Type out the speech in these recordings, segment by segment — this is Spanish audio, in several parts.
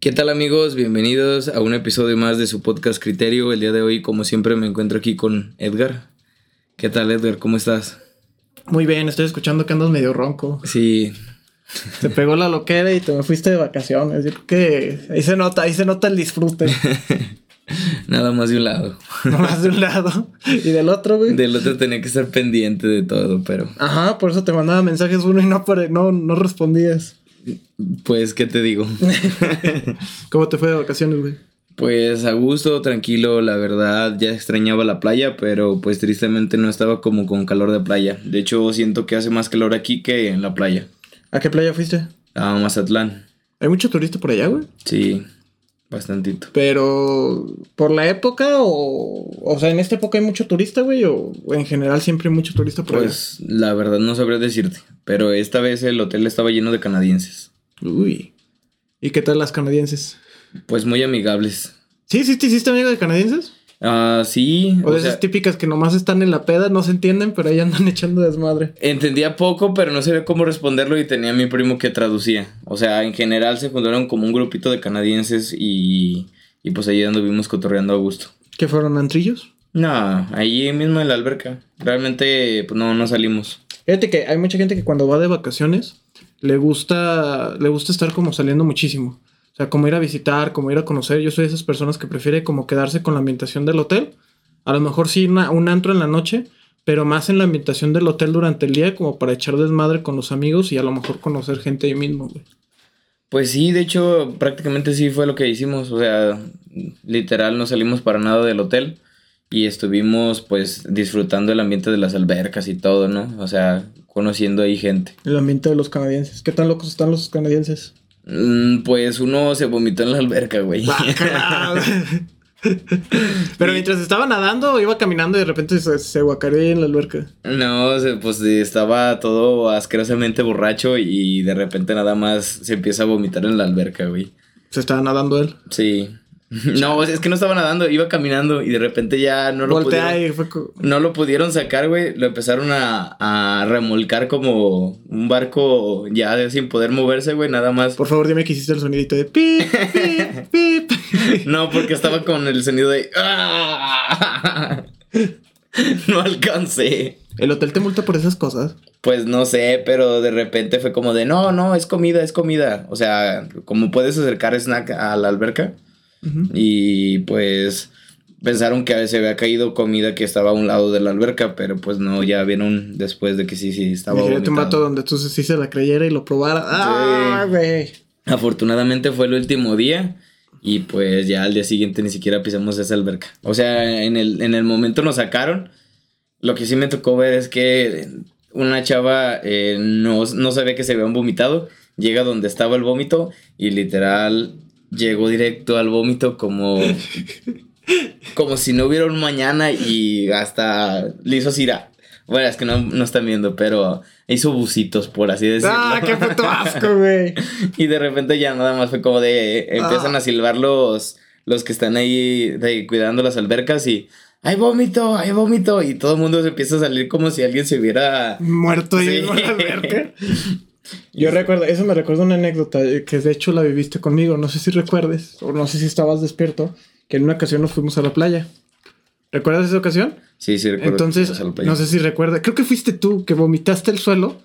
¿Qué tal amigos? Bienvenidos a un episodio más de su podcast Criterio. El día de hoy, como siempre, me encuentro aquí con Edgar. ¿Qué tal Edgar? ¿Cómo estás? Muy bien, estoy escuchando que andas medio ronco. Sí. Te pegó la loquera y te me fuiste de vacaciones. Yo creo que ahí se nota, ahí se nota el disfrute. Nada más de un lado. Nada más de un lado. Y del otro, güey. Del otro tenía que estar pendiente de todo, pero. Ajá, por eso te mandaba mensajes uno y no, no, no respondías. Pues, ¿qué te digo? ¿Cómo te fue de vacaciones, güey? Pues a gusto, tranquilo, la verdad ya extrañaba la playa, pero pues tristemente no estaba como con calor de playa. De hecho, siento que hace más calor aquí que en la playa. ¿A qué playa fuiste? A Mazatlán. ¿Hay mucho turista por allá, güey? Sí, bastantito. Pero, ¿por la época o...? O sea, ¿en esta época hay mucho turista, güey? ¿O en general siempre hay mucho turista por Pues la verdad no sabré decirte, pero esta vez el hotel estaba lleno de canadienses. Uy. ¿Y qué tal las canadienses? Pues muy amigables. ¿Sí? ¿Sí te hiciste amigo de canadienses? Ah, sí. O, de esas típicas que nomás están en la peda, no se entienden, pero ahí andan echando desmadre. Entendía poco, pero no sabía cómo responderlo y tenía a mi primo que traducía. O sea, en general se juntaron como un grupito de canadienses y, y pues ahí anduvimos cotorreando a gusto. ¿Qué fueron antrillos? No, ahí mismo en la alberca. Realmente, pues no, no salimos. Fíjate que hay mucha gente que cuando va de vacaciones le gusta, le gusta estar como saliendo muchísimo. O sea, como ir a visitar, como ir a conocer. Yo soy de esas personas que prefiere como quedarse con la ambientación del hotel. A lo mejor sí un antro en la noche, pero más en la ambientación del hotel durante el día, como para echar desmadre con los amigos y a lo mejor conocer gente ahí mismo, güey. Pues sí, de hecho, prácticamente sí fue lo que hicimos. O sea, literal no salimos para nada del hotel y estuvimos pues disfrutando el ambiente de las albercas y todo, ¿no? O sea, conociendo ahí gente. El ambiente de los canadienses. ¿Qué tan locos están los canadienses? Mm, pues uno se vomitó en la alberca, güey. Pero mientras estaba nadando, iba caminando y de repente se, se guacareó en la alberca. No, pues estaba todo asquerosamente borracho y de repente nada más se empieza a vomitar en la alberca, güey. ¿Se estaba nadando él? Sí. No, es que no estaba nadando, iba caminando y de repente ya no lo pudieron. No lo pudieron sacar, güey. Lo empezaron a, a, remolcar como un barco ya sin poder moverse, güey, nada más. Por favor, dime que hiciste el sonidito de pip, pip, pip. no, porque estaba con el sonido de. no alcancé. ¿El hotel te multa por esas cosas? Pues no sé, pero de repente fue como de no, no, es comida, es comida. O sea, como puedes acercar snack a la alberca. Y pues pensaron que se había caído comida que estaba a un lado de la alberca, pero pues no, ya vieron después de que sí, sí, estaba Dije, un vato donde tú sí se la creyera y lo probara. ¡Ah, güey! Afortunadamente fue el último día y pues ya al día siguiente ni siquiera pisamos esa alberca. O sea, en el, en el momento nos sacaron. Lo que sí me tocó ver es que una chava eh, no, no sabía que se habían vomitado. Llega donde estaba el vómito y literal llegó directo al vómito como como si no hubiera un mañana y hasta le hizo cira. Bueno, es que no, no están viendo, pero hizo bucitos, por así decirlo. ¡Ah, qué puto asco, güey! y de repente ya nada más fue como de... Empiezan a silbar los, los que están ahí cuidando las albercas y... ¡Hay vómito! ¡Hay vómito! Y todo el mundo se empieza a salir como si alguien se hubiera... Muerto ahí en la alberca. Yo recuerdo, eso me recuerda una anécdota eh, que de hecho la viviste conmigo, no sé si recuerdes, o no sé si estabas despierto, que en una ocasión nos fuimos a la playa. ¿Recuerdas esa ocasión? Sí, sí, recuerdo. Entonces, no sé si recuerdas, creo que fuiste tú que vomitaste el suelo.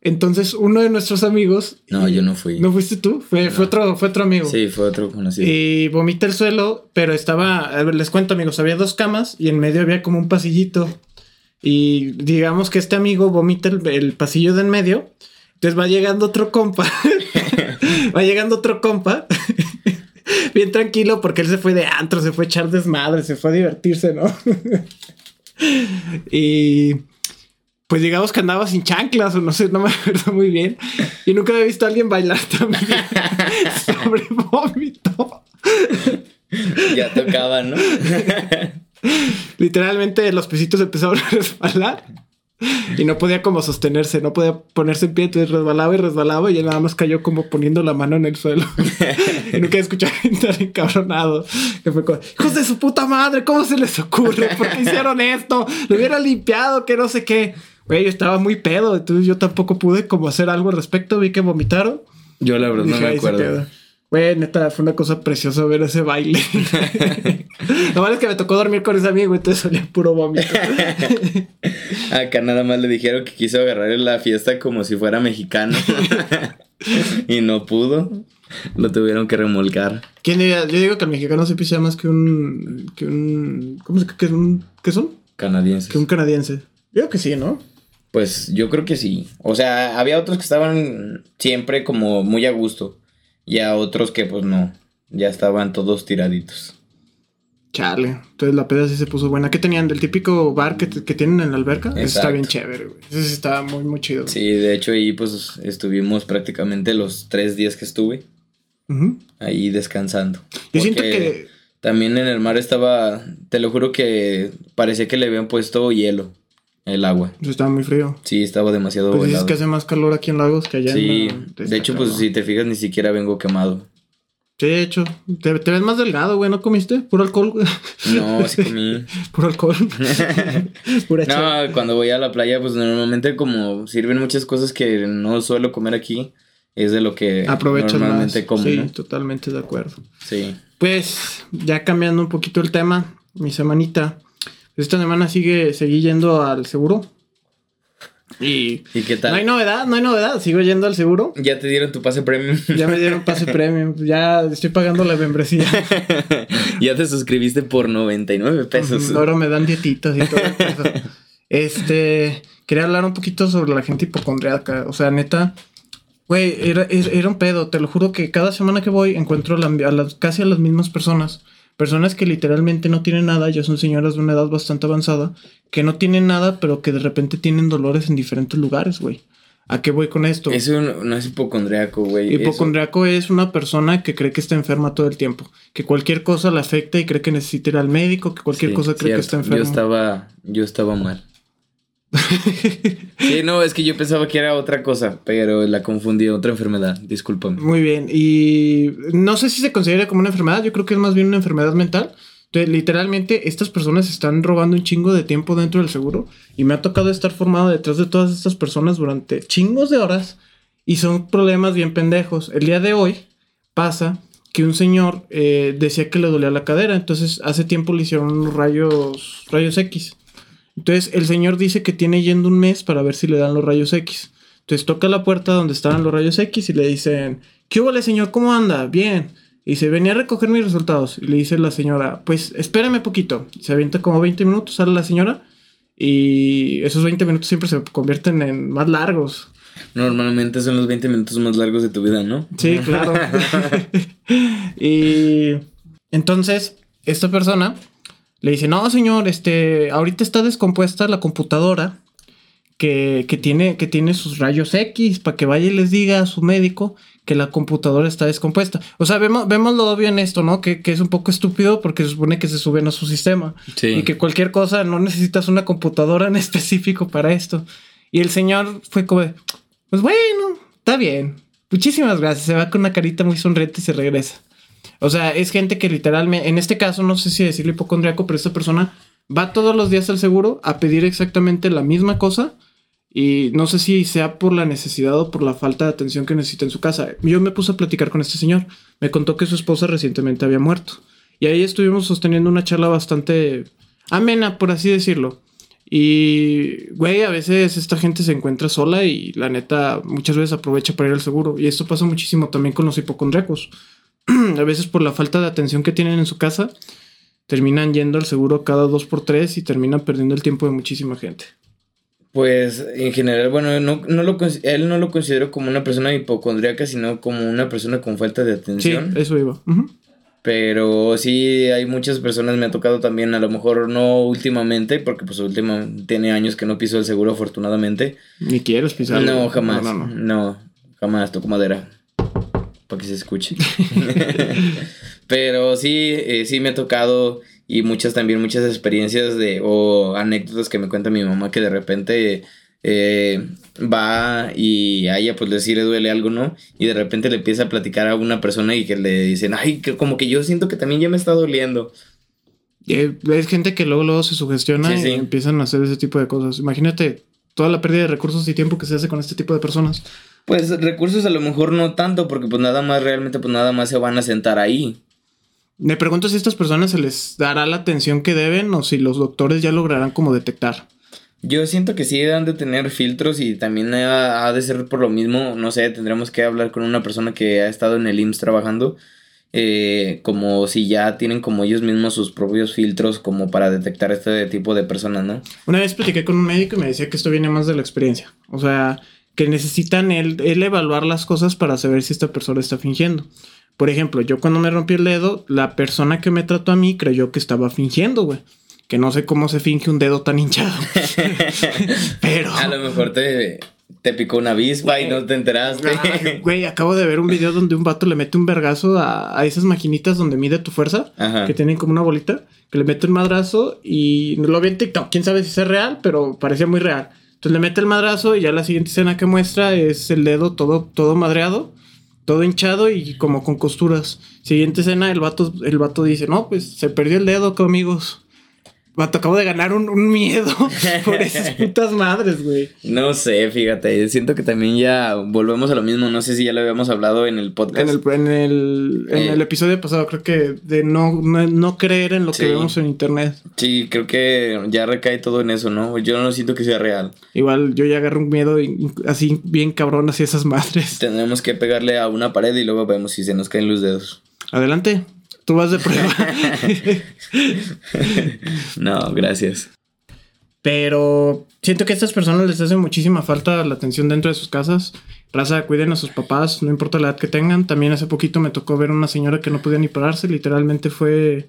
Entonces, uno de nuestros amigos. No, yo no fui. ¿No fuiste tú? Fue, fue, otro, fue otro amigo. Sí, fue otro conocido. Y vomita el suelo, pero estaba. Les cuento, amigos, había dos camas y en medio había como un pasillito. Y digamos que este amigo vomita el, el pasillo de en medio. Entonces va llegando otro compa. va llegando otro compa. Bien tranquilo porque él se fue de antro, se fue a echar desmadre, se fue a divertirse, ¿no? y pues digamos que andaba sin chanclas o no sé, no me acuerdo muy bien. Y nunca había visto a alguien bailar también sobre vómito. ya tocaba, ¿no? Literalmente los pesitos empezaron a resbalar. Y no podía como sostenerse, no podía ponerse en pie, entonces resbalaba y resbalaba y él nada más cayó como poniendo la mano en el suelo. y nunca escuché gente encabronado. Que fue como, hijos de su puta madre, ¿cómo se les ocurre? ¿Por qué hicieron esto? Lo hubiera limpiado, que no sé qué. Güey, yo estaba muy pedo, entonces yo tampoco pude como hacer algo al respecto. Vi que vomitaron. Yo la verdad no me acuerdo. Güey, neta, fue una cosa preciosa ver ese baile. Lo malo es que me tocó dormir con ese amigo, entonces salía puro vómito. Acá nada más le dijeron que quiso agarrar la fiesta como si fuera mexicano. y no pudo. Lo tuvieron que remolcar. ¿Quién diría? Yo digo que el mexicano se pisa más que un. que un. ¿Cómo se que un, ¿Qué son? Canadienses. Que un canadiense. Yo creo que sí, ¿no? Pues yo creo que sí. O sea, había otros que estaban siempre como muy a gusto. Y a otros que pues no. Ya estaban todos tiraditos. Chale. Entonces la peda sí se puso buena. ¿Qué tenían? ¿Del típico bar que, que tienen en la alberca? Ese está Exacto. bien chévere, güey. Ese sí está muy, muy chido. Sí, de hecho ahí pues estuvimos prácticamente los tres días que estuve ahí descansando. Yo siento que. También en el mar estaba, te lo juro que parecía que le habían puesto hielo, el agua. pues, estaba muy frío. Sí, estaba demasiado Pues helado. que hace más calor aquí en Lagos que allá Sí, en la- de hecho pues si te fijas ni siquiera vengo quemado. Sí, de hecho. Te, te ves más delgado, güey. ¿No comiste? Puro alcohol, güey. No, sí comí. Puro alcohol. Pura. No, cuando voy a la playa, pues normalmente como sirven muchas cosas que no suelo comer aquí, es de lo que Aprovechas normalmente más. como, sí, ¿no? totalmente de acuerdo. Sí. Pues, ya cambiando un poquito el tema, mi semanita. Esta semana sigue, seguí yendo al seguro. Y ¿Y qué tal? no hay novedad, no hay novedad. Sigo yendo al seguro. ¿Ya te dieron tu pase premium? Ya me dieron pase premium. Ya estoy pagando la membresía. ya te suscribiste por 99 pesos. Ahora me dan dietitas y todo eso. Este, quería hablar un poquito sobre la gente hipocondriaca. O sea, neta, güey, era, era, un pedo. Te lo juro que cada semana que voy encuentro la- a las, casi a las mismas personas. Personas que literalmente no tienen nada, ya son señoras de una edad bastante avanzada, que no tienen nada, pero que de repente tienen dolores en diferentes lugares, güey. ¿A qué voy con esto? Eso no, es hipocondriaco, güey. Eso- Hipocondriaco es una persona que cree que está enferma todo el tiempo, que cualquier cosa le afecta y cree que necesita ir al médico, que cualquier Sí, cosa cree que está enfermo. Yo estaba, yo estaba mal. Sí, no, es que yo pensaba que era otra cosa, pero la confundí, otra enfermedad, discúlpame. Muy bien, y no sé si se considera como una enfermedad, yo creo que es más bien una enfermedad mental. Entonces, literalmente, estas personas están robando un chingo de tiempo dentro del seguro y me ha tocado estar formado detrás de todas estas personas durante chingos de horas y son problemas bien pendejos. El día de hoy pasa que un señor eh, decía que le dolía la cadera, entonces hace tiempo le hicieron rayos, rayos X. Entonces el señor dice que tiene yendo un mes para ver si le dan los rayos X. Entonces toca la puerta donde estaban los rayos X y le dicen, ¿qué hubo, señor? ¿Cómo anda? Bien. Y se venía a recoger mis resultados. Y le dice la señora, pues espérame poquito. Se avienta como 20 minutos, sale la señora. Y esos 20 minutos siempre se convierten en más largos. Normalmente son los 20 minutos más largos de tu vida, ¿no? Sí, claro. y entonces, esta persona le dice, no, señor, este, ahorita está descompuesta la computadora que, que tiene, que tiene sus rayos X para que vaya y les diga a su médico que la computadora está descompuesta. O sea, vemos, vemos lo obvio en esto, ¿no? Que, que es un poco estúpido porque se supone que se suben a su sistema. Sí. Y que cualquier cosa no necesitas una computadora en específico para esto. Y el señor fue como, pues bueno, está bien. Muchísimas gracias. Se va con una carita muy sonriente y se regresa. O sea, es gente que literalmente, en este caso, no sé si decirle hipocondriaco, pero esta persona va todos los días al seguro a pedir exactamente la misma cosa. Y no sé si sea por la necesidad o por la falta de atención que necesita en su casa. Yo me puse a platicar con este señor. Me contó que su esposa recientemente había muerto. Y ahí estuvimos sosteniendo una charla bastante amena, por así decirlo. Y, güey, a veces esta gente se encuentra sola y la neta muchas veces aprovecha para ir al seguro. Y esto pasa muchísimo también con los hipocondriacos. a veces por la falta de atención que tienen en su casa, terminan yendo al seguro cada dos por tres y terminan perdiendo el tiempo de muchísima gente. Pues en general, bueno, no, no lo, él no lo considero como una persona hipocondríaca, sino como una persona con falta de Sí, atención. eso iba. Pero sí, hay muchas personas, me ha tocado también, a lo mejor no últimamente, porque pues última, tiene años que no piso el seguro afortunadamente. Ni quieres pisar. No, jamás. No, No, no, no. jamás toco madera. Para que se escuche. Pero sí, eh, sí me ha tocado y muchas también, muchas experiencias de o anécdotas que me cuenta mi mamá que de repente eh, va y a ella pues le sí le duele algo, ¿no? Y de repente le empieza a platicar a una persona y que le dicen, ay, que como que yo siento que también ya me está doliendo. Eh, Es gente que luego, luego se sugestiona Sí, sí. y empiezan a hacer ese tipo de cosas. Imagínate toda la pérdida de recursos y tiempo que se hace con este tipo de personas. Pues recursos a lo mejor no tanto, porque pues nada más, realmente pues nada más se van a sentar ahí. Me pregunto si a estas personas se les dará la atención que deben o si los doctores ya lograrán como detectar. Yo siento que sí han de tener filtros y también ha, ha de ser por lo mismo, no sé, tendremos que hablar con una persona que ha estado en el IMSS trabajando, eh, como si ya tienen como ellos mismos sus propios filtros como para detectar este tipo de personas, ¿no? Una vez platiqué con un médico y me decía que esto viene más de la experiencia. O sea, que necesitan él, él evaluar las cosas para saber si esta persona está fingiendo. Por ejemplo, yo cuando me rompí el dedo, la persona que me trató a mí creyó que estaba fingiendo, güey. Que no sé cómo se finge un dedo tan hinchado. Pero. A lo mejor te, te picó una avispa y no te enteraste. Ay, Güey, acabo de ver un video donde un vato le mete un vergazo a, a esas maquinitas donde mide tu fuerza, Ajá. que tienen como una bolita, que le mete un madrazo y lo vi en TikTok. Quién sabe si es real, pero parecía muy real. Entonces le mete el madrazo y ya la siguiente escena que muestra es el dedo todo, todo madreado, todo hinchado y como con costuras. Siguiente escena, el vato, el vato dice: No, pues se perdió el dedo, amigos. Vato, acabo de ganar un, un miedo por esas putas madres, güey. No sé, fíjate, siento que también ya volvemos a lo mismo, no sé si ya lo habíamos hablado en el podcast. En el, en el, en Eh. el episodio pasado, creo que de no, no, no creer en lo Sí. que vemos en internet. Sí, creo que ya recae todo en eso, ¿no? Yo no siento que sea real. Igual yo ya agarro un miedo así bien cabrón hacia esas madres. Tendremos que pegarle a una pared y luego vemos si se nos caen los dedos. Adelante, tú vas de prueba. No, gracias. Pero siento que a estas personas les hace muchísima falta la atención dentro de sus casas. Raza, cuiden a sus papás, no importa la edad que tengan. También hace poquito me tocó ver una señora que no podía ni pararse. Literalmente fue,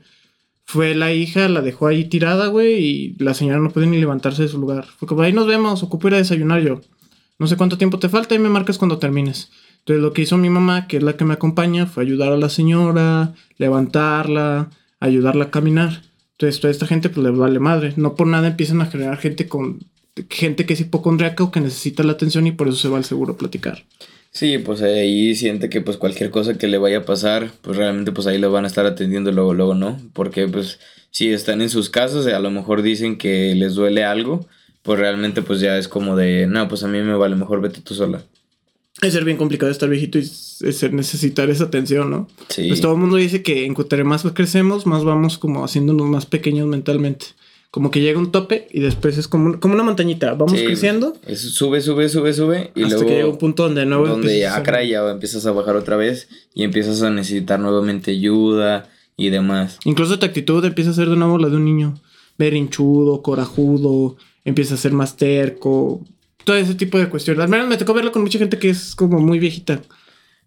fue la hija, la dejó ahí tirada, güey, y la señora no podía ni levantarse de su lugar. Fue como, ahí nos vemos, ocupo ir a desayunar yo. No sé cuánto tiempo te falta y me marcas cuando termines. Entonces lo que hizo mi mamá, que es la que me acompaña, fue ayudar a la señora, levantarla, ayudarla a caminar. Entonces toda esta gente pues le vale madre. No por nada empiezan a generar gente con gente que es hipocondriaca o que necesita la atención y por eso se va al seguro a platicar. Sí, pues ahí siente que pues cualquier cosa que le vaya a pasar, pues realmente pues ahí lo van a estar atendiendo luego, luego, ¿no? Porque pues si están en sus casas, a lo mejor dicen que les duele algo, pues realmente pues ya es como de, no, pues a mí me vale, mejor vete tú sola. Es ser bien complicado estar viejito y s- ser necesitar esa atención, ¿no? Sí. Pues todo el mundo dice que en entre más crecemos, más vamos como haciéndonos más pequeños mentalmente. Como que llega un tope y después es como, como una montañita. Vamos Sí, creciendo es- sube, sube, sube, sube y hasta luego que llega un punto donde de nuevo donde empiezas ya, a- caray, ya empiezas a bajar otra vez y empiezas a necesitar nuevamente ayuda y demás. Incluso tu actitud empieza a ser de nuevo la de un niño. Berinchudo, corajudo, empieza a ser más terco. Todo ese tipo de cuestiones. Al menos me tocó verlo con mucha gente que es como muy viejita.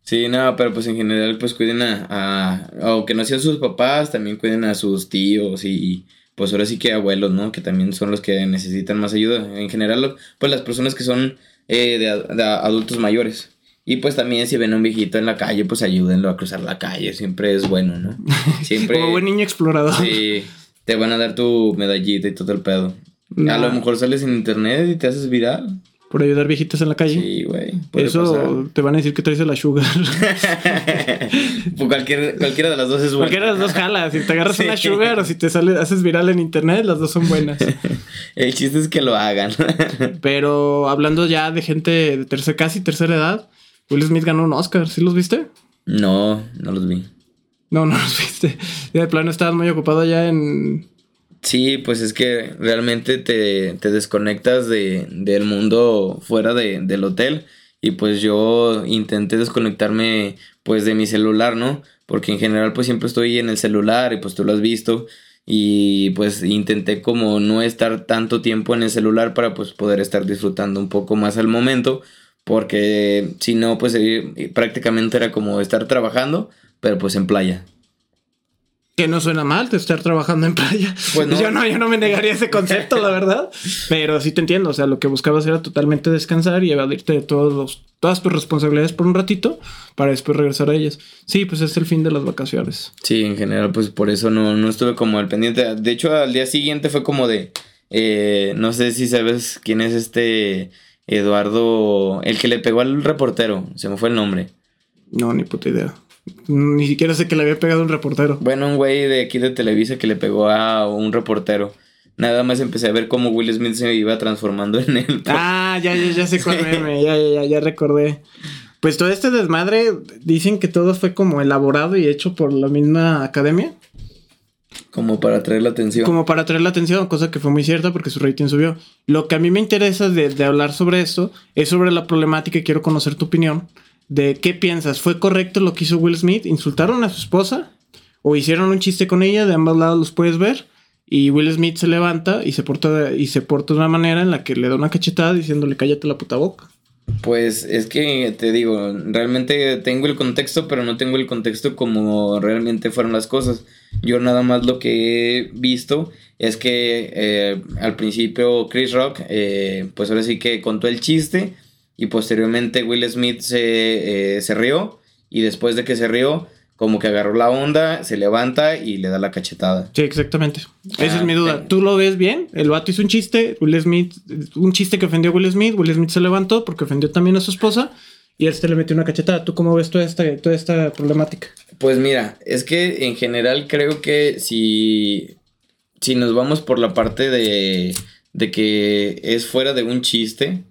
Sí, no, pero pues en general pues cuiden a, a aunque no sean sus papás, también cuiden a sus tíos y pues ahora sí que abuelos, ¿no? Que también son los que necesitan más ayuda. En general, pues las personas que son eh, de, a- de adultos mayores. Y pues también si ven a un viejito en la calle, pues ayúdenlo a cruzar la calle, siempre es bueno, ¿no? Siempre... Como buen niño explorador. Sí, te van a dar tu medallita y todo el pedo. A Nah. lo mejor sales en internet y te haces viral. Por ayudar viejitas en la calle. Sí, güey. Eso te van a decir que traes la sugar. pues cualquier, cualquiera de las dos es buena. Cualquiera de las dos jala. Si te agarras Sí. una sugar o si te sale, haces viral en internet, las dos son buenas. El chiste es que lo hagan. Pero hablando ya de gente de tercera, casi tercera edad, Will Smith ganó un Oscar. ¿Sí los viste? no, no los vi. No, no los viste. De plano estabas muy ocupado ya en. Sí, pues es que realmente te, te desconectas de, del mundo fuera de, del hotel. Y pues yo intenté desconectarme pues de mi celular, ¿no? Porque en general pues siempre estoy en el celular y pues tú lo has visto. Y pues intenté como no estar tanto tiempo en el celular para pues poder estar disfrutando un poco más al momento. Porque si no pues eh, prácticamente era como estar trabajando, pero pues en playa. Que no suena mal de estar trabajando en playa. Yo no, yo no me negaría ese concepto, la verdad. Pero sí te entiendo. O sea, lo que buscabas era totalmente descansar y evadirte de todos los, todas tus responsabilidades por un ratito para después regresar a ellas. Sí, pues es el fin de las vacaciones. Sí, en general, pues por eso no, no estuve como al pendiente. De hecho, al día siguiente fue como de. eh, no sé si sabes quién es este Eduardo. El que le pegó al reportero. Se me fue el nombre. No, ni puta idea. Ni siquiera sé que le había pegado un reportero. Bueno, un güey de aquí de Televisa que le pegó a un reportero. nada más empecé a ver cómo Will Smith se iba transformando en él. Ah, ya, ya, ya sé cuál meme, ya, ya, ya, ya recordé. Pues todo este desmadre, dicen que todo fue como elaborado y hecho por la misma academia. Como para atraer la atención. Como para atraer la atención, cosa que fue muy cierta porque su rating subió. Lo que a mí me interesa de, de hablar sobre esto es sobre la problemática y quiero conocer tu opinión de qué piensas. ¿Fue correcto lo que hizo Will Smith? ¿Insultaron a su esposa? ¿O hicieron un chiste con ella? De ambos lados los puedes ver. Y Will Smith se levanta y se porta y se porta de una manera en la que le da una cachetada diciéndole cállate la puta boca. Pues es que te digo, realmente tengo el contexto, pero no tengo el contexto como realmente fueron las cosas. Yo nada más lo que he visto es que eh, al principio Chris Rock, eh, pues ahora sí que contó el chiste y posteriormente Will Smith se, eh, se rió y después de que se rió, como que agarró la onda, se levanta y le da la cachetada. Sí, exactamente. Esa Ah, es mi duda. ¿Tú lo ves bien? El vato hizo un chiste, Will Smith, un chiste que ofendió a Will Smith, Will Smith se levantó porque ofendió también a su esposa y él se le metió una cachetada. ¿Tú cómo ves toda esta, toda esta problemática? Pues mira, es que en general creo que si, si nos vamos por la parte de, de que es fuera de un chiste,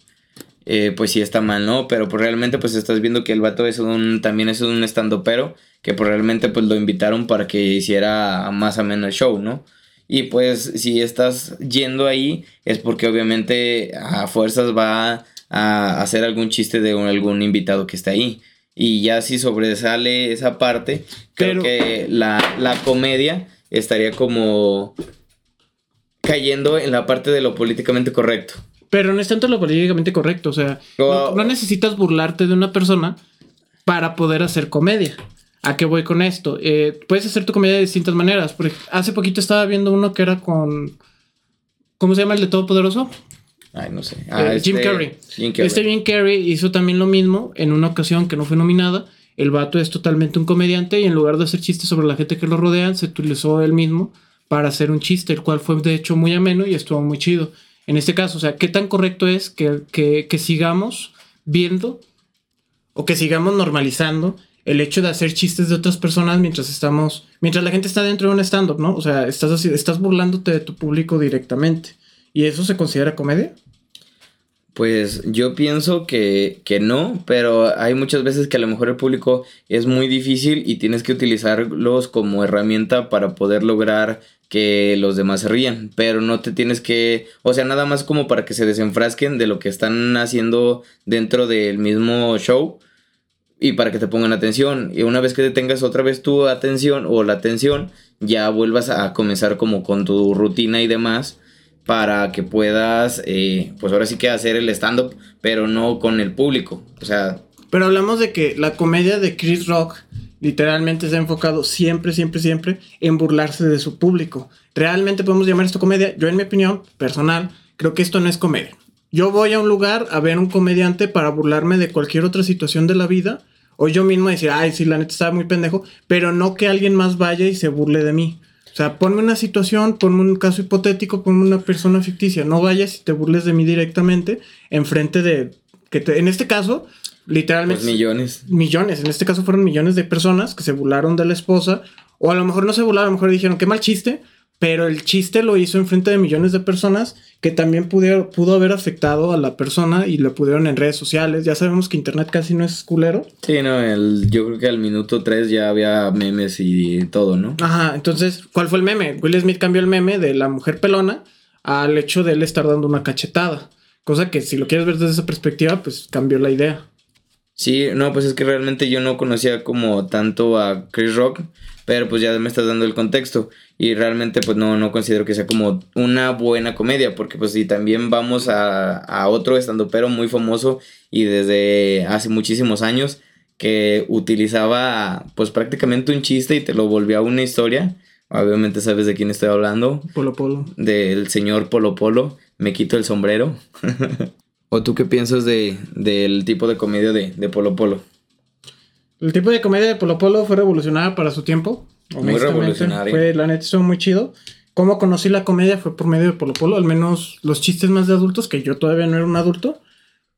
eh, pues sí está mal, ¿no? Pero pues realmente pues estás viendo que el vato es un, también es un estando pero, que pues realmente pues lo invitaron para que hiciera más o menos el show, ¿no? Y pues si estás yendo ahí es porque obviamente a fuerzas va a hacer algún chiste de un- algún invitado que está ahí. Y ya si sobresale esa parte, creo Pero- que la, la comedia estaría como cayendo en la parte de lo políticamente correcto. Pero no es tanto lo políticamente correcto. O sea, No. no, no necesitas burlarte de una persona para poder hacer comedia. ¿A qué voy con esto? Eh, puedes hacer tu comedia de distintas maneras. Por hace poquito estaba viendo uno que era con. ¿Cómo se llama el de Todopoderoso? Ay, no sé. Eh, Jim Carrey. Jim Carrey. Este Jim Carrey hizo también lo mismo en una ocasión que no fue nominada. El vato es totalmente un comediante y en lugar de hacer chistes sobre la gente que lo rodean, se utilizó él mismo para hacer un chiste, el cual fue de hecho muy ameno y estuvo muy chido. En este caso, o sea, ¿qué tan correcto es que, que- sigamos viendo o que sigamos normalizando el hecho de hacer chistes de otras personas mientras estamos, mientras la gente está dentro de un stand-up, ¿no? O sea, estás, estás burlándote de tu público directamente. ¿Y eso se considera comedia? Pues yo pienso que, que no, pero hay muchas veces que a lo mejor el público es muy difícil y tienes que utilizarlos como herramienta para poder lograr que los demás se rían, pero no te tienes que, o sea, nada más como para que se desenfrasquen de lo que están haciendo dentro del mismo show y para que te pongan atención. Y una vez que te tengas otra vez tu atención o la atención, ya vuelvas a comenzar como con tu rutina y demás para que puedas, eh, pues ahora sí que hacer el stand-up, pero no con el público. O sea, Pero hablamos de que la comedia de Chris Rock literalmente se ha enfocado siempre, siempre, siempre en burlarse de su público. Realmente podemos llamar esto comedia. Yo en mi opinión personal creo que esto no es comedia. Yo voy a un lugar a ver un comediante para burlarme de cualquier otra situación de la vida. O yo mismo decir, ay, sí, la neta estaba muy pendejo. Pero no que alguien más vaya y se burle de mí. O sea, ponme una situación, ponme un caso hipotético, ponme una persona ficticia. No vayas y te burles de mí directamente enfrente de... que te- En este caso, literalmente pues millones. millones, en este caso fueron millones de personas que se burlaron de la esposa, o a lo mejor no se burlaron, a lo mejor dijeron qué mal chiste, pero el chiste lo hizo enfrente de millones de personas que también pudo, pudo haber afectado a la persona y lo pudieron en redes sociales. Ya sabemos que internet casi no es culero. Sí, no, el, yo creo que al minuto 3 ya había memes y todo, ¿no? Ajá, entonces, ¿cuál fue el meme? Will Smith cambió el meme de la mujer pelona al hecho de él estar dando una cachetada. Cosa que si lo quieres ver desde esa perspectiva, pues cambió la idea. Sí, no, pues es que realmente yo no conocía como tanto a Chris Rock, pero pues ya me estás dando el contexto y realmente pues no, no considero que sea como una buena comedia, porque pues si también vamos a, a otro estandopero muy famoso y desde hace muchísimos años que utilizaba pues prácticamente un chiste y te lo volvía una historia, obviamente sabes de quién estoy hablando, Polo Polo. del señor Polo Polo, me quito el sombrero. ¿O tú qué piensas de, del tipo de comedia de, de Polo Polo? El tipo de comedia de Polo Polo fue revolucionaria para su tiempo. Muy honestamente. revolucionaria. Fue, la neta, estuvo muy chido. Cómo conocí la comedia fue por medio de Polo Polo, al menos los chistes más de adultos, que yo todavía no era un adulto.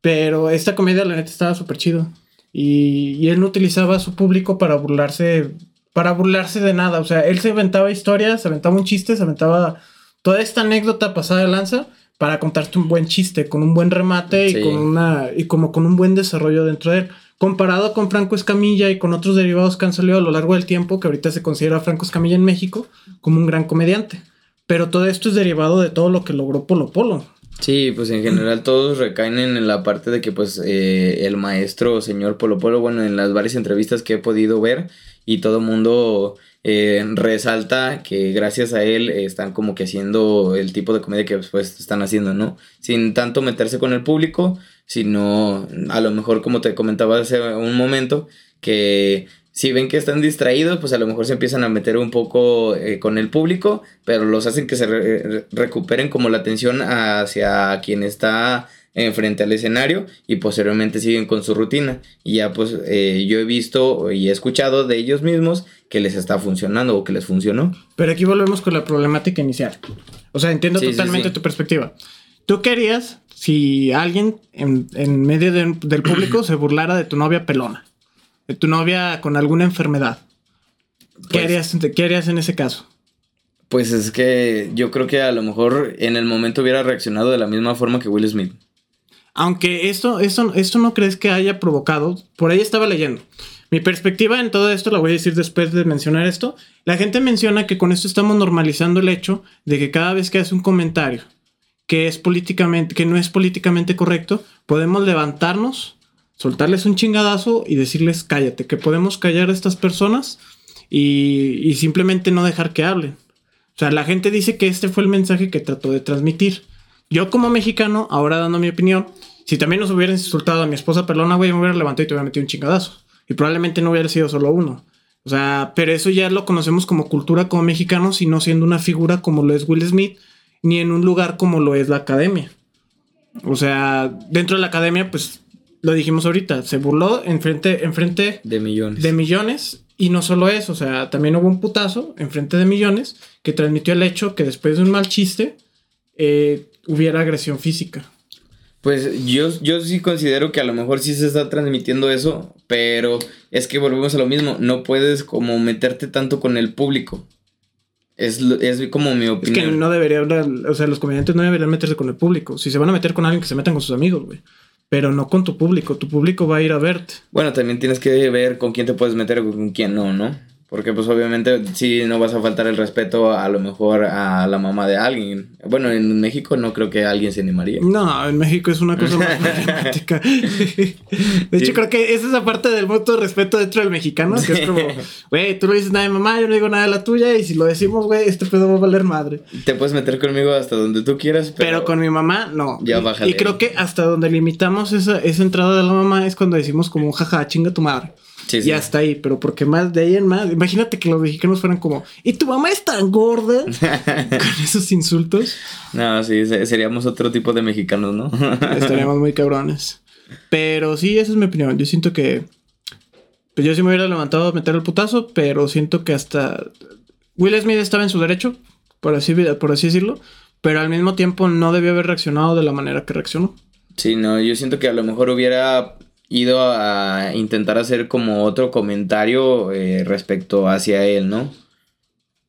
Pero esta comedia, la neta, estaba súper chido. Y, y él no utilizaba a su público para burlarse, para burlarse de nada. O sea, él se aventaba historias, se aventaba un chiste, se aventaba toda esta anécdota pasada de lanza para contarte un buen chiste, con un buen remate y con una y como con un buen desarrollo dentro de él. Comparado con Franco Escamilla y con otros derivados que han salido a lo largo del tiempo, que ahorita se considera Franco Escamilla en México como un gran comediante. Pero todo esto es derivado de todo lo que logró Polo Polo. Sí, pues en general todos recaen en la parte de que pues eh, el maestro señor Polo Polo, bueno, en las varias entrevistas que he podido ver y todo el mundo eh, resalta que gracias a él están como que haciendo el tipo de comedia que pues están haciendo, ¿no? Sin tanto meterse con el público, sino a lo mejor como te comentaba hace un momento, que si ven que están distraídos, pues a lo mejor se empiezan a meter un poco eh, con el público, pero los hacen que se re- re- recuperen como la atención hacia quien está eh, frente al escenario y posteriormente siguen con su rutina. Y ya pues eh, yo he visto y he escuchado de ellos mismos que les está funcionando o que les funcionó. Pero aquí volvemos con la problemática inicial. O sea, entiendo Sí, totalmente sí. tu perspectiva. ¿Tú querías si alguien en, en medio de- del público se burlara de tu novia pelona? De tu novia con alguna enfermedad. ¿Qué, Pues- harías, ¿Qué harías en ese caso? Pues es que yo creo que a lo mejor en el momento hubiera reaccionado de la misma forma que Will Smith. Aunque esto, esto, esto no crees que haya provocado, por ahí estaba leyendo. Mi perspectiva en todo esto la voy a decir después de mencionar esto. La gente menciona que con esto estamos normalizando el hecho de que cada vez que hace un comentario que es políticamente, que no es políticamente correcto, podemos levantarnos, soltarles un chingadazo y decirles cállate, que podemos callar a estas personas y, y simplemente no dejar que hablen. O sea, la gente dice que este fue el mensaje que trató de transmitir. Yo como mexicano, ahora dando mi opinión, si también nos hubieran insultado a mi esposa pelona, güey, me hubiera levantado y te hubiera metido un chingadazo. Y probablemente no hubiera sido solo uno. O sea, pero eso ya lo conocemos como cultura como mexicanos y no siendo una figura como lo es Will Smith, ni en un lugar como lo es la academia. O sea, dentro de la academia, pues lo dijimos ahorita, se burló enfrente, enfrente De millones. de millones. Y no solo eso, o sea, también hubo un putazo enfrente de millones que transmitió el hecho que después de un mal chiste eh, hubiera agresión física. Pues yo, yo sí considero que a lo mejor sí se está transmitiendo eso, pero es que volvemos a lo mismo, no puedes como meterte tanto con el público. Es, es como mi Es opinión. que no debería hablar, o sea, los comediantes no deberían meterse con el público. Si se van a meter con alguien, que se metan con sus amigos, güey. Pero no con tu público. Tu público va a ir a verte. Bueno, también tienes que ver con quién te puedes meter o con quién no, ¿no? Porque pues obviamente sí no vas a faltar el respeto a lo mejor a la mamá de alguien. Bueno, en México no creo que alguien se animaría. No, en México es una cosa más problemática. De hecho, Sí. creo que esa es la parte del voto de respeto dentro del mexicano. Que es como, güey, tú no dices nada de mamá, yo no digo nada de la tuya. Y si lo decimos, güey, este pedo va a valer madre. Te puedes meter conmigo hasta donde tú quieras, pero, Pero, con mi mamá, no. Ya bájale. Y creo que hasta donde limitamos esa, esa entrada de la mamá es cuando decimos como, jaja, chinga tu madre. Sí, sí. Y hasta ahí, pero porque más de ahí en más. Imagínate que los mexicanos fueran como, ¿y tu mamá es tan gorda? Con esos insultos, No, sí, se- seríamos otro tipo de mexicanos, ¿no? estaríamos muy cabrones. Pero sí, esa es mi opinión. Yo siento que. Pues yo sí me hubiera levantado a meter el putazo, pero siento que hasta. Will Smith estaba en su derecho, por así, por así decirlo. Pero al mismo tiempo no debió haber reaccionado de la manera que reaccionó. Sí, no, yo siento que a lo mejor hubiera ido a intentar hacer como otro comentario eh, respecto hacia él, ¿no?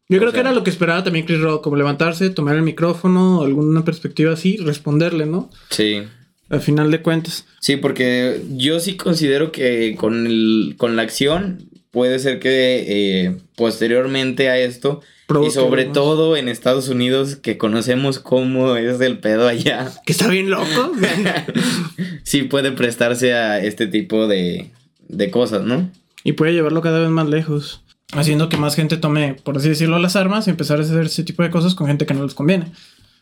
Yo creo que era lo que esperaba también Chris Rock, como levantarse, tomar el micrófono, alguna perspectiva así, responderle, ¿no? Sí. Al final de cuentas. Sí, porque yo sí considero que con, el, con la acción puede ser que eh, posteriormente a esto, y sobre más. todo en Estados Unidos, que conocemos cómo es el pedo allá, Que está bien loco. sí puede prestarse a este tipo de, de cosas, ¿no? y puede llevarlo cada vez más lejos. Haciendo que más gente tome, por así decirlo, las armas y empezar a hacer ese tipo de cosas con gente que no les conviene.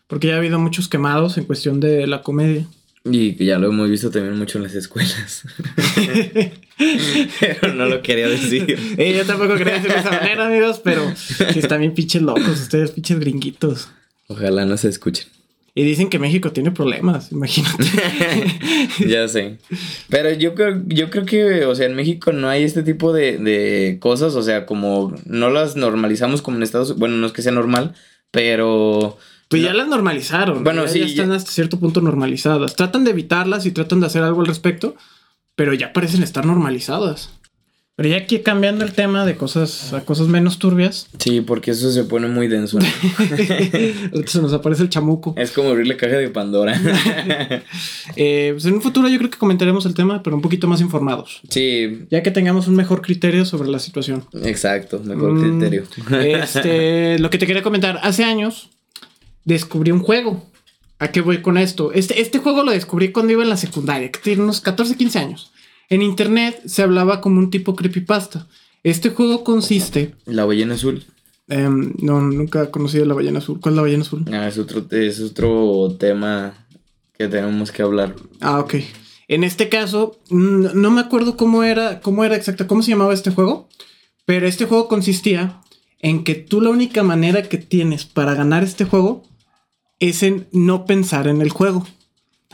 Porque ya ha habido muchos quemados en cuestión de la comedia. Y que ya lo hemos visto también mucho en las escuelas. Pero no lo quería decir. Eh, yo tampoco quería decirlo de esa manera, amigos, pero están bien pinches locos, ustedes pinches gringuitos. Ojalá no se escuchen. Y dicen que México tiene problemas, imagínate. ya sé. Pero yo creo, yo creo que, o sea, en México no hay este tipo de, de cosas, o sea, como no las normalizamos como en Estados Unidos. Bueno, no es que sea normal, pero. Pues no- ya las normalizaron. Bueno, ya, sí, Ya están ya- hasta cierto punto normalizadas. Tratan de evitarlas y tratan de hacer algo al respecto, pero ya parecen estar normalizadas. Pero ya aquí cambiando el tema de cosas a cosas menos turbias. Sí, porque eso se pone muy denso. se nos aparece el chamuco. Es como abrir la caja de Pandora. eh, pues en un futuro yo creo que comentaremos el tema, pero un poquito más informados. Sí. Ya que tengamos un mejor criterio sobre la situación. Exacto, mejor mm, criterio. este, lo que te quería comentar, hace años descubrí un juego. ¿A qué voy con esto? Este, este juego lo descubrí cuando iba en la secundaria, que tiene unos 14, 15 años. En internet se hablaba como un tipo creepypasta. Este juego consiste. La ballena azul. Em, no, nunca he conocido la ballena azul. ¿Cuál es la ballena azul? Ah, es otro, es otro tema que tenemos que hablar. Ah, ok. En este caso, no me acuerdo cómo era, cómo era exacta, cómo se llamaba este juego. Pero este juego consistía en que tú la única manera que tienes para ganar este juego es en no pensar en el juego.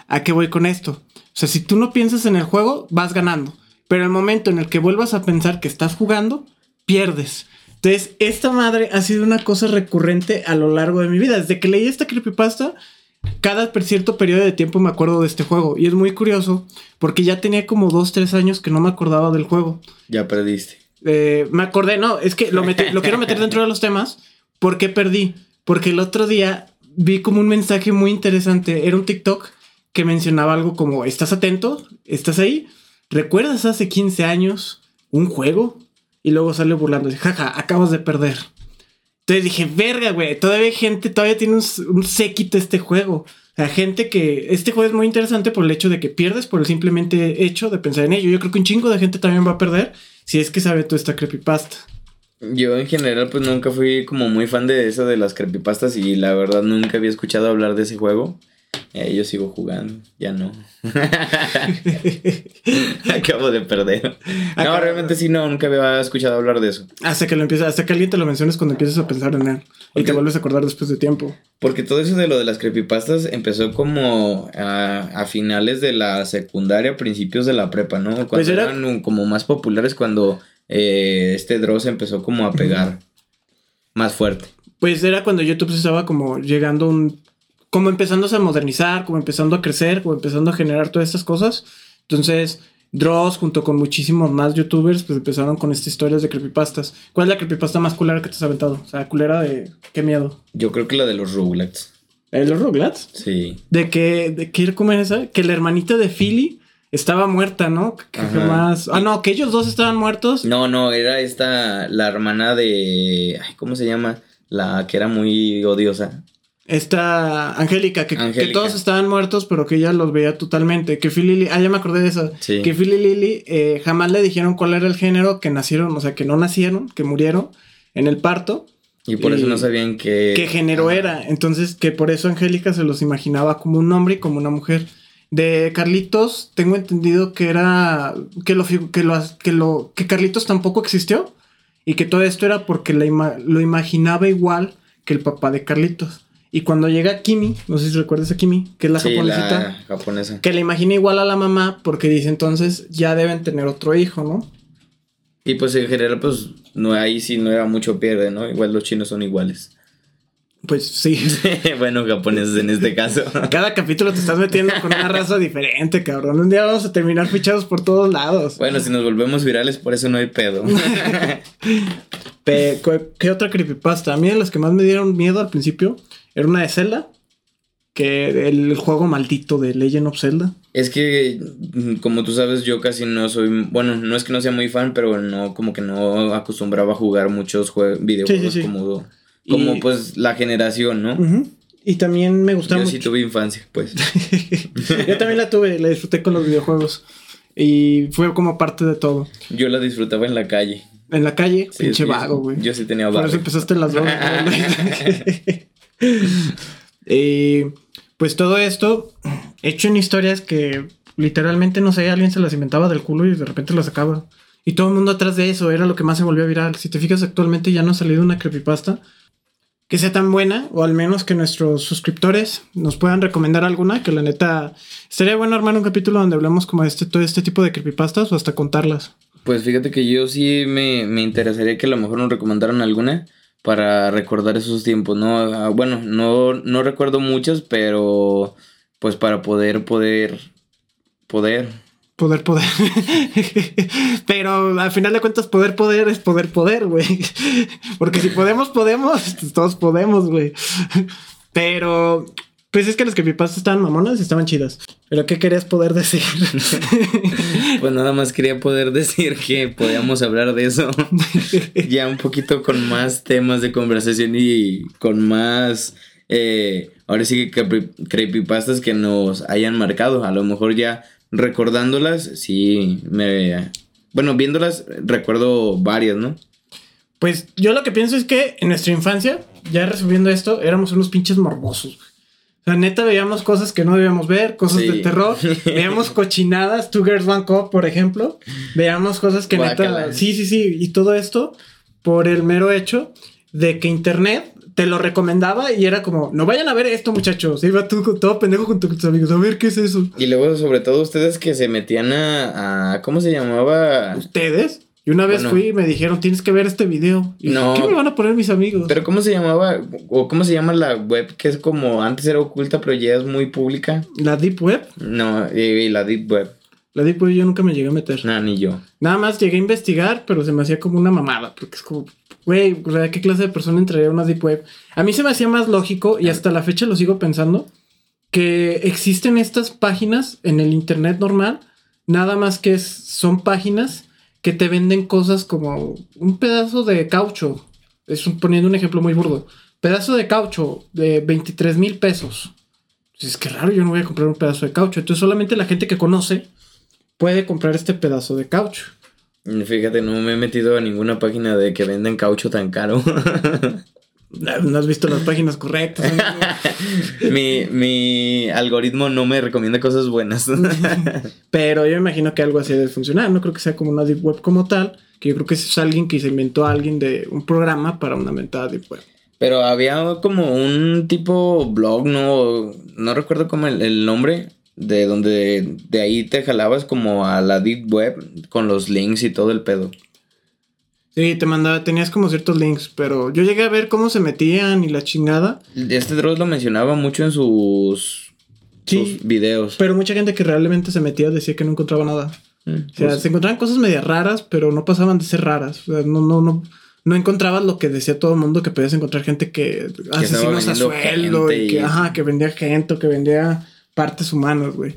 ¿A qué voy con esto? O sea, si tú no piensas en el juego, vas ganando. Pero el momento en el que vuelvas a pensar que estás jugando, pierdes. Entonces, esta madre ha sido una cosa recurrente a lo largo de mi vida. Desde que leí esta creepypasta, cada cierto periodo de tiempo me acuerdo de este juego. Y es muy curioso porque ya tenía como dos, tres años que no me acordaba del juego. Ya perdiste. Eh, me acordé, no, es que lo, lo quiero meter dentro de los temas. ¿Por qué perdí? Porque el otro día vi como un mensaje muy interesante. Era un TikTok que mencionaba algo como, ¿estás atento? ¿Estás ahí? ¿Recuerdas hace 15 años un juego? Y luego sale burlando, jaja, acabas de perder. Entonces dije, verga, güey, todavía hay gente, todavía tiene un, séquito este juego. O sea, gente que este juego es muy interesante por el hecho de que pierdes por el simplemente hecho de pensar en ello. Yo creo que un chingo de gente también va a perder si es que sabe toda esta creepypasta. Yo en general pues nunca fui como muy fan de eso de las creepypastas y la verdad nunca había escuchado hablar de ese juego. Eh, yo sigo jugando, ya no. Acabo de perder. No, realmente sí, no, nunca había escuchado hablar de eso. Hasta que lo empieza, hasta que alguien te lo menciones cuando empiezas a pensar en él. Y te vuelves a acordar después de tiempo. Porque todo eso de lo de las creepypastas empezó como a, finales de la secundaria, principios de la prepa, ¿no? Cuando pues eran como más populares cuando eh, este Dross empezó como a pegar más fuerte. Pues era cuando YouTube estaba como llegando un como empezándose a modernizar, como empezando a crecer, como empezando a generar todas estas cosas. Entonces, Dross, junto con muchísimos más youtubers, pues empezaron con estas historias de creepypastas. ¿Cuál es la creepypasta más culera que te has aventado? O sea, culera de qué miedo. Yo creo que la de los Rugrats. ¿La de los Rugrats? Sí. ¿De qué, de qué, cómo era esa? Que la hermanita de Philly estaba muerta, ¿no? Que más... Ah, no, que ellos dos estaban muertos. No, no, era esta, la hermana de... Ay, ¿cómo se llama? La que era muy odiosa. Esta Angélica, que, que, todos estaban muertos, pero que ella los veía totalmente. Que Phil y Lily, ah, ya me acordé de eso. Que Phil y Lily eh, jamás le dijeron cuál era el género que nacieron, o sea, que no nacieron, que murieron en el parto. Y por eso no sabían qué... qué género era. Entonces, que por eso Angélica se los imaginaba como un hombre y como una mujer. De Carlitos, tengo entendido que era. que lo que lo, que, lo, que Carlitos tampoco existió. Y que todo esto era porque lo imaginaba igual que el papá de Carlitos. Y cuando llega Kimi, no sé si recuerdas a Kimi, que es la japonesita. japonesa. Que le imagina igual a la mamá porque dice entonces ya deben tener otro hijo, ¿no? Y pues en general, pues no ahí sí no era mucho pierde, ¿no? Igual los chinos son iguales. Pues sí. bueno, japoneses en este caso. Cada capítulo te estás metiendo con una raza diferente, cabrón. Un día vamos a terminar fichados por todos lados. Bueno, si nos volvemos virales, por eso no hay pedo. ¿Qué otra creepypasta? A mí de las que más me dieron miedo al principio era una de Zelda. Que el juego maldito de Legend of Zelda. Es que, mm, como tú sabes, yo casi no soy. Bueno, no es que no sea muy fan, pero no, como que no acostumbraba a jugar muchos videojuegos como. Como pues la generación, ¿no? Y también me gustaba. Yo sí tuve infancia, pues. yo también la tuve, la disfruté con los videojuegos. Y fue como parte de todo. Yo la disfrutaba en la calle. En la calle, pinche vago, güey. Yo sí tenía vago. Por eso empezaste en las dos. pues todo esto hecho en historias que literalmente, no sé, alguien se las inventaba del culo y de repente las sacaba. Y todo el mundo atrás de eso era lo que más se volvió viral. Si te fijas, actualmente ya no ha salido una creepypasta que sea tan buena, o al menos que nuestros suscriptores nos puedan recomendar alguna, que la neta sería bueno armar un capítulo donde hablemos como de este, todo este tipo de creepypastas o hasta contarlas. Pues fíjate que yo sí me, me interesaría que a lo mejor nos recomendaran alguna para recordar esos tiempos, ¿no? Ah, bueno, no, no recuerdo muchas, pero pues para poder, poder, poder poder, poder. Pero al final de cuentas, poder, poder es poder, poder, güey. Porque si podemos, podemos, pues todos podemos, güey. Pero, pues es que los creepypastas estaban mamonas y estaban chidas. Pero ¿qué querías poder decir? Pues nada más quería poder decir que podíamos hablar de eso ya un poquito con más temas de conversación y con más, eh, ahora sí que creepy- creepypastas que nos hayan marcado. A lo mejor ya recordándolas, sí, me... Bueno, viéndolas, recuerdo varias, ¿no? Pues yo lo que pienso es que en nuestra infancia, ya resumiendo esto, éramos unos pinches morbosos. sea, neta veíamos cosas que no debíamos ver, cosas Sí. de terror, veíamos cochinadas, Two Girls One Cup, por ejemplo, veíamos cosas que neta, sí, sí, sí, y todo esto por el mero hecho de que internet te lo recomendaba y era como, no vayan a ver esto, muchachos, iba tú con- todo pendejo con tus amigos, a ver qué es eso. Y luego, sobre todo, ustedes que se metían a... a- ¿Cómo se llamaba? ¿Ustedes? Y una vez Bueno. fui y me dijeron, tienes que ver este video. Y dije, No. ¿qué me van a poner mis amigos? Pero ¿cómo se llamaba? ¿O cómo se llama la web que es como antes era oculta pero ya es muy pública? La Deep Web, No, y la Deep Web. La Deep Web yo nunca me llegué a meter. No, ni yo. Nada más llegué a investigar, pero se me hacía como una mamada, porque es como, güey, o sea, ¿qué clase de persona entraría a una Deep Web? A mí se me hacía más lógico, y hasta la fecha lo sigo pensando, que existen estas páginas en el Internet normal, nada más que es- son páginas que te venden cosas como un pedazo de caucho, es un- poniendo un ejemplo muy burdo, pedazo de caucho de 23 mil pesos. Es que raro, yo no voy a comprar un pedazo de caucho, entonces solamente la gente que conoce puede comprar este pedazo de caucho. Fíjate, no me he metido a ninguna página de que venden caucho tan caro. No has visto las páginas correctas. mi, mi algoritmo no me recomienda cosas buenas. Pero yo imagino que algo así debe funcionar. No creo que sea como una deep web como tal. Que yo creo que es alguien que se inventó a alguien de un programa para una mentada deep web. Pero había como un tipo blog, no, no recuerdo como el, el nombre, de donde de ahí te jalabas como a la deep web con los links y todo el pedo. Sí, te mandaba, tenías como ciertos links, pero yo llegué a ver cómo se metían y la chingada. Este Dross lo mencionaba mucho en sus, Sí. sus videos. Pero mucha gente que realmente se metía decía que no encontraba nada. Mm, O sea, pues, se encontraban cosas medias raras, pero no pasaban de ser raras. O sea, no, no, no, no encontrabas lo que decía todo el mundo, que podías encontrar gente que asesinos a sueldo y gente que, y- ajá, que vendía gente o que vendía partes humanas, güey.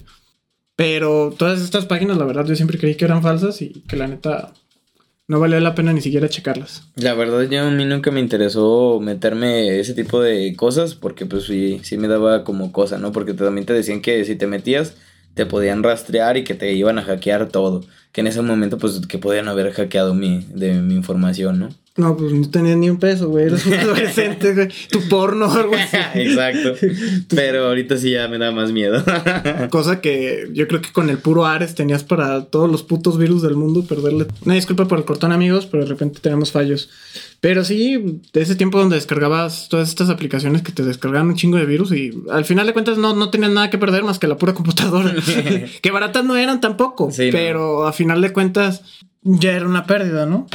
Pero todas estas páginas, la verdad, yo siempre creí que eran falsas y que la neta no valía la pena ni siquiera checarlas. La verdad, yo a mí nunca me interesó meterme ese tipo de cosas porque pues sí, sí me daba como cosa, ¿no? Porque también te decían que si te metías te podían rastrear y que te iban a hackear todo. Que en ese momento pues que podían haber hackeado mi, de mi información, ¿no? No, pues no tenías ni un peso, güey. Eres un adolescente, güey. Tu porno algo así. Exacto. Pero ahorita sí ya me da más miedo. Cosa que yo creo que con el puro Ares tenías para todos los putos virus del mundo perderle. Una disculpa por el cortón, amigos, pero de repente tenemos fallos. Pero sí, de ese tiempo donde descargabas todas estas aplicaciones que te descargaban un chingo de virus y al final de cuentas no, no tenías nada que perder más que la pura computadora. que baratas no eran tampoco, Sí, no. pero a final de cuentas ya era una pérdida, ¿no?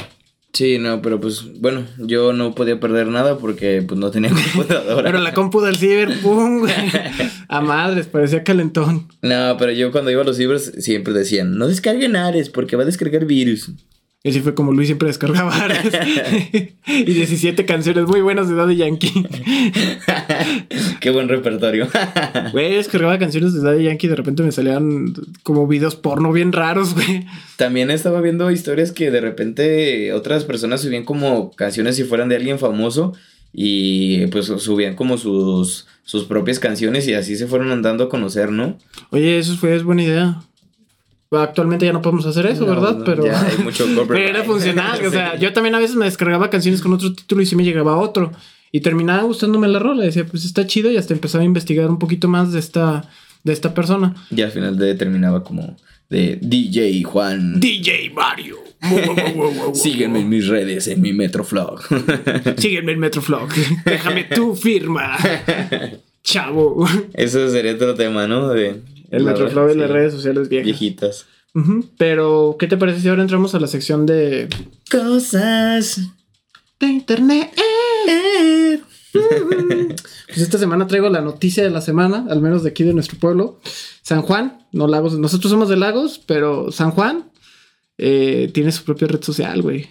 Sí, no, pero pues bueno, yo no podía perder nada porque pues no tenía computadora. Pero la compu del ciber, pum, güey. A madres, parecía calentón. No, pero yo cuando iba a los cibers siempre decían, no descarguen Ares porque va a descargar virus. Y así fue como Luis siempre descargaba y 17 canciones muy buenas de Daddy Yankee. Qué buen repertorio. Güey, descargaba canciones de Daddy Yankee y de repente me salían como videos porno bien raros, güey. También estaba viendo historias que de repente otras personas subían como canciones si fueran de alguien famoso y pues subían como sus, sus propias canciones y así se fueron andando a conocer, ¿no? Oye, eso fue es buena idea. Actualmente ya no podemos hacer eso, No, ¿verdad? no, Pero, ya hay mucho pero copyright. era funcional. O sea, yo también a veces me descargaba canciones con otro título y sí me llegaba otro. Y terminaba gustándome la rola. Decía, pues está chido y hasta empezaba a investigar un poquito más de esta, de esta persona. Y al final de, terminaba como de DJ Juan. DJ Mario. Sígueme en mis redes, en mi Metroflog. Sígueme en Metroflog. Déjame tu firma. Chavo. Eso sería otro tema, ¿no? De, El la- Metroflog y sí, las redes sociales viejas. Viejitas. Pero, ¿qué te parece si ahora entramos a la sección de, Cosas. de internet? Pues esta semana traigo la noticia de la semana, al menos de aquí de nuestro pueblo. San Juan, no Lagos, nosotros somos de Lagos, pero San Juan eh, tiene su propia red social, güey.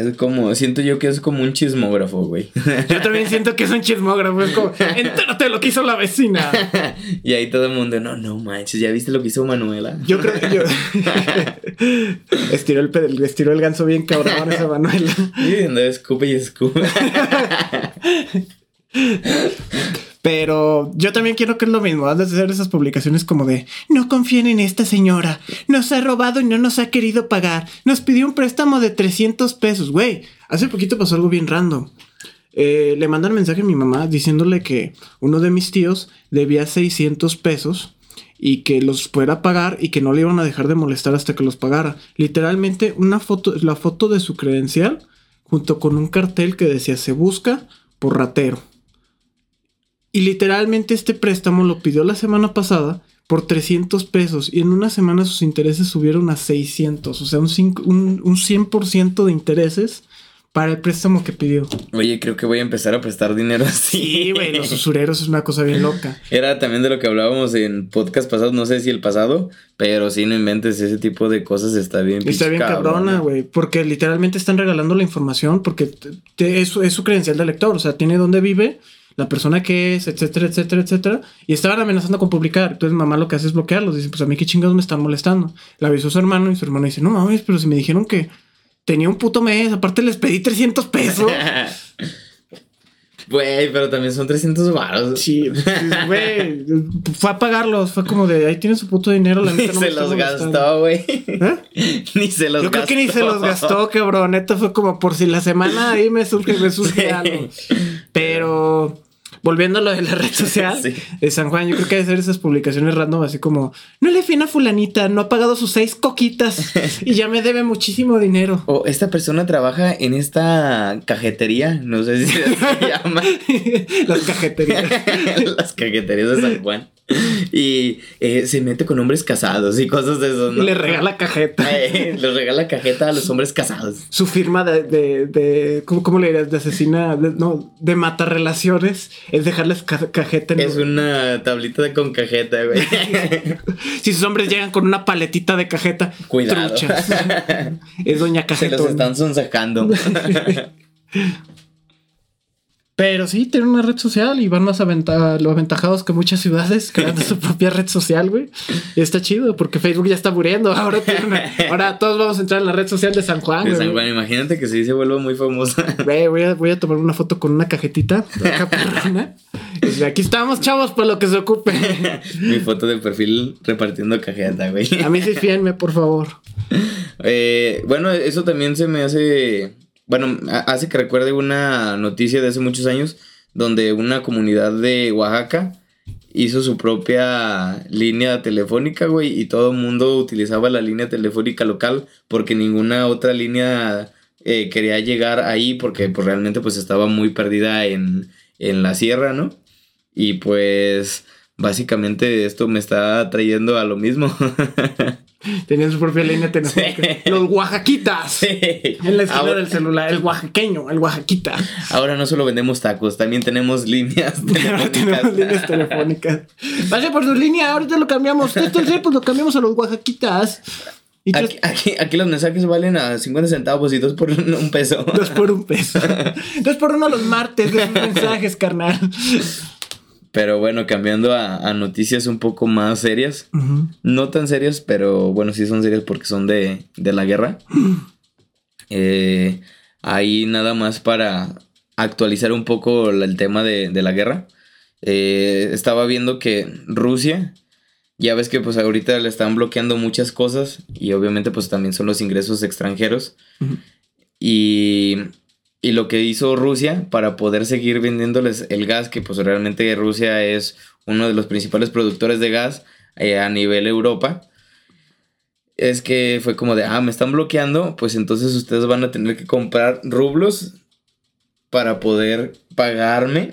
Es como, siento yo que es como un chismógrafo, güey. Yo también siento que es un chismógrafo, es como, entérate lo que hizo la vecina. y ahí todo el mundo, no, no manches, ¿ya viste lo que hizo Manuela? Yo creo que yo. estiró, el, estiró el ganso bien cabrón esa Manuela. Y escupe y escupe. Pero yo también quiero que es lo mismo. Has de hacer esas publicaciones como de no confíen en esta señora. Nos ha robado y no nos ha querido pagar. Nos pidió un préstamo de 300 pesos. Güey, hace poquito pasó algo bien random. Eh, le mandan mensaje a mi mamá diciéndole que uno de mis tíos debía 600 pesos y que los fuera pagar y que no le iban a dejar de molestar hasta que los pagara. Literalmente una foto, la foto de su credencial junto con un cartel que decía se busca por ratero. Y literalmente este préstamo lo pidió la semana pasada por 300 pesos y en una semana sus intereses subieron a 600, o sea, un, cinco- un, un 100% de intereses para el préstamo que pidió. Oye, creo que voy a empezar a prestar dinero así. Sí, güey, los usureros es una cosa bien loca. Era también de lo que hablábamos en podcast pasados, no sé si el pasado, pero sí no inventes ese tipo de cosas, está bien. Está bien cabrona, güey, porque literalmente están regalando la información porque te- te- es, su- es su credencial de lector, o sea, tiene dónde vive, la persona que es, etcétera, etcétera, etcétera, y estaban amenazando con publicar. Entonces mamá lo que hace es bloquearlos, dice, pues a mí qué chingados me están molestando. La avisó a su hermano y su hermano dice, no mames, pero si me dijeron que tenía un puto mes, aparte les pedí 300 pesos. Güey, pero también son 300 varos. Sí, güey, fue a pagarlos, fue como de ahí tienen su puto dinero, la Ni neta no se los molestando". gastó, güey. ¿Eh? Ni se los Yo creo gastó. que ni se los gastó, cabrón. Neta fue como por si la semana ahí me surge, me surge Sí. algo. Pero volviendo a lo de la red social Sí. de San Juan, yo creo que hay que hacer esas publicaciones random así como no le fina a fulanita, no ha pagado sus seis coquitas y ya me debe muchísimo dinero. O esta persona trabaja en esta cajetería, no sé si se llama. Las cajeterías. Las cajeterías de San Juan. Y eh, se mete con hombres casados y cosas de esos, le regala cajeta. Eh, les regala cajeta a los hombres casados. Su firma de, de, de ¿cómo, cómo le dirías? De asesina, de- no, de mata relaciones, es dejarles ca- cajeta en Es una tablita con cajeta, güey. Si sus hombres llegan con una paletita de cajeta, Cuidado. truchas. es doña Se los están sonsacando. Pero sí, tienen una red social y van más aventa lo aventajados que muchas ciudades creando su propia red social, güey. Y está chido porque Facebook ya está muriendo. Ahora, una- ahora todos vamos a entrar en la red social de San Juan. De. San Juan, imagínate que sí se vuelve muy famosa. Güey, voy a, voy a tomar una foto con una cajetita acá. Y Aquí estamos, chavos, para lo que se ocupe. Mi foto de perfil repartiendo cajeta, güey. A mí sí fíenme, por favor. Eh, bueno, eso también se me hace. Bueno, ha- hace que recuerde una noticia de hace muchos años donde una comunidad de Oaxaca hizo su propia línea telefónica, güey, y todo el mundo utilizaba la línea telefónica local porque ninguna otra línea eh, quería llegar ahí porque pues realmente pues estaba muy perdida en, en la sierra, ¿no? Y pues básicamente esto me está trayendo a lo mismo. Tenían su propia línea telefónica. Sí. Los oaxaquitas. Sí. En la esquina Ahora- del celular, el oaxaqueño, el oaxaquita. Ahora no solo vendemos tacos, también tenemos líneas Ahora tenemos telefónicas. líneas telefónicas. Pase por su línea, ahorita lo cambiamos. Esto es pues lo cambiamos a los oaxaquitas. Y Aquí, aquí, aquí los mensajes valen a 50 centavos y dos por un, un peso. dos por un peso. Dos por uno los martes de sus mensajes, carnal. Pero bueno, cambiando a, a noticias un poco más serias. No tan serias, pero bueno, sí son serias porque son de, de la guerra. Eh, ahí nada más para actualizar un poco el tema de, de la guerra. Eh, estaba viendo que Rusia, ya ves que pues ahorita le están bloqueando muchas cosas y obviamente pues también son los ingresos extranjeros. Y, y lo que hizo Rusia para poder seguir vendiéndoles el gas, que pues realmente Rusia es uno de los principales productores de gas eh, a nivel Europa, es que fue como de, ah, me están bloqueando, pues entonces ustedes van a tener que comprar rublos para poder pagarme.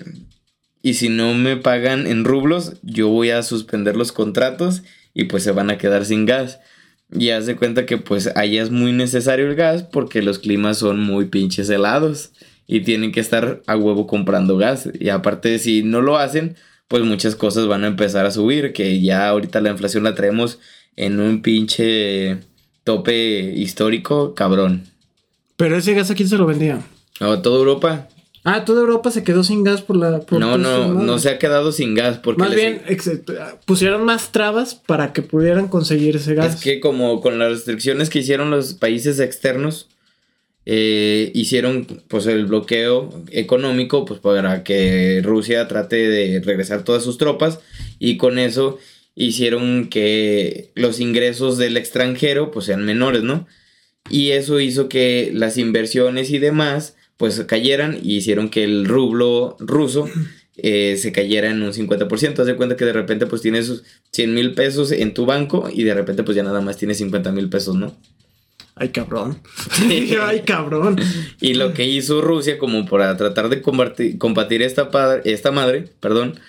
Y si no me pagan en rublos, yo voy a suspender los contratos y pues se van a quedar sin gas. Y haz de cuenta que pues allá es muy necesario el gas porque los climas son muy pinches helados. y tienen que estar a huevo comprando gas. Y aparte, si no lo hacen, pues muchas cosas van a empezar a subir, que ya ahorita la inflación la traemos en un pinche tope histórico, cabrón. Pero ese gas a quién se lo vendía. A toda Europa. Ah, toda Europa se quedó sin gas por la. Por no, todo no, no se ha quedado sin gas porque Más les- bien, ex- pusieron más trabas para que pudieran conseguir ese gas. Es que como con las restricciones que hicieron los países externos, eh, hicieron pues el bloqueo económico pues para que Rusia trate de regresar todas sus tropas y con eso hicieron que los ingresos del extranjero pues sean menores, ¿no? Y eso hizo que las inversiones y demás pues cayeran y hicieron que el rublo ruso eh, se cayera en un 50%. Haz de cuenta que de repente pues tienes 100 mil pesos en tu banco y de repente pues ya nada más tienes 50 mil pesos, ¿no? Ay, cabrón. Ay, cabrón. Y lo que hizo Rusia como para tratar de combatir, combatir esta, padre- esta madre, perdón,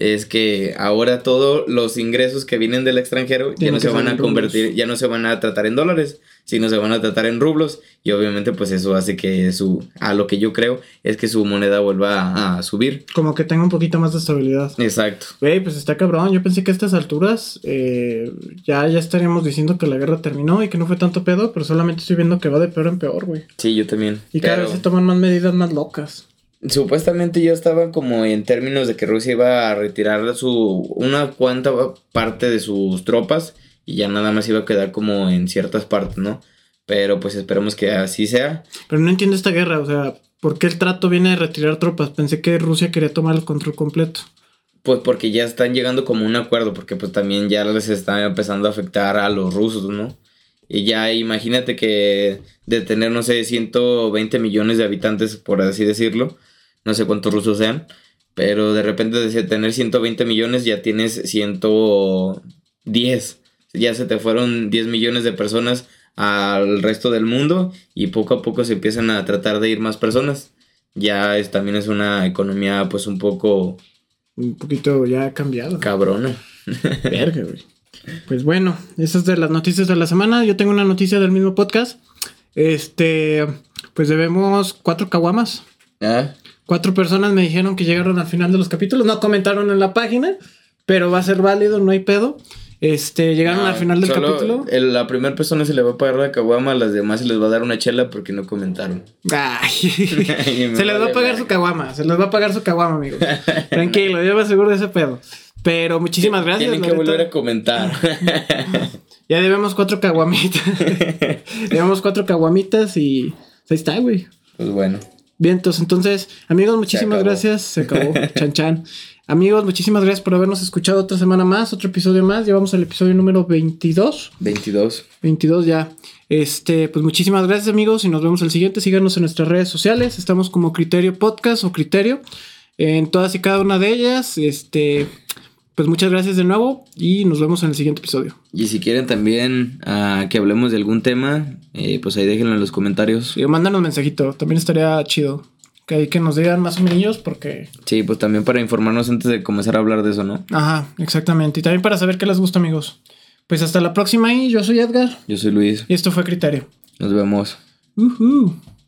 es que ahora todos los ingresos que vienen del extranjero ya no se van a convertir, rublos. ya no se van a tratar en dólares, sino se van a tratar en rublos y obviamente pues eso hace que su, a lo que yo creo es que su moneda vuelva a, a subir. Como que tenga un poquito más de estabilidad. Exacto. Güey, pues está cabrón. Yo pensé que a estas alturas eh, ya, ya estaríamos diciendo que la guerra terminó y que no fue tanto pedo, pero solamente estoy viendo que va de peor en peor, güey. Sí, yo también. Y cada Pero- vez se toman más medidas más locas. Supuestamente ya estaba como en términos de que Rusia iba a retirar su una cuanta parte de sus tropas y ya nada más iba a quedar como en ciertas partes, ¿no? Pero pues esperemos que así sea. Pero no entiendo esta guerra, o sea, ¿por qué el trato viene de retirar tropas? Pensé que Rusia quería tomar el control completo. Pues porque ya están llegando como un acuerdo, porque pues también ya les está empezando a afectar a los rusos, ¿no? Y ya imagínate que de tener, no sé, 120 millones de habitantes, por así decirlo, no sé cuántos rusos sean, pero de repente de tener 120 millones ya tienes 110. Ya se te fueron 10 millones de personas al resto del mundo y poco a poco se empiezan a tratar de ir más personas. Ya es, también es una economía pues un poco Un poquito ya cambiado. cabrona. Verga, güey. Pues bueno, esas de las noticias de la semana. Yo tengo una noticia del mismo podcast. Este, pues debemos cuatro caguamas. ¿Ah? Cuatro personas me dijeron que llegaron al final de los capítulos. No comentaron en la página, pero va a ser válido, no hay pedo. Este, llegaron No, al final del solo capítulo. el- la primera persona se le va a pagar la caguama, a las demás se les va a dar una chela porque no comentaron. Ay, se les va a pagar su caguama, se les va a pagar su caguama, amigos. Tranquilo, yo me aseguro de ese pedo. Pero muchísimas gracias. Tienen que volver a comentar. Ya debemos cuatro caguamitas. debemos cuatro caguamitas y ahí está, güey. pues bueno. Vientos, entonces, amigos, muchísimas gracias. Se acabó, chan chan. Amigos, muchísimas gracias por habernos escuchado otra semana más, otro episodio más. Llevamos al episodio número 22. 22. 22 ya. Este, pues muchísimas gracias, amigos, y nos vemos el siguiente. Síganos en nuestras redes sociales. Estamos como Criterio Podcast o Criterio en todas y cada una de ellas. Este, pues muchas gracias de nuevo y nos vemos en el siguiente episodio. Y si quieren también ah, que hablemos de algún tema, eh, pues ahí déjenlo en los comentarios. Y mándanos mensajito, también estaría chido. Que ahí que nos digan más o menos porque. Sí, pues también para informarnos antes de comenzar a hablar de eso, ¿no? Ajá, exactamente. Y también para saber qué les gusta, amigos. Pues hasta la próxima y yo soy Edgar. Yo soy Luis. Y esto fue Criterio. Nos vemos. Ujú.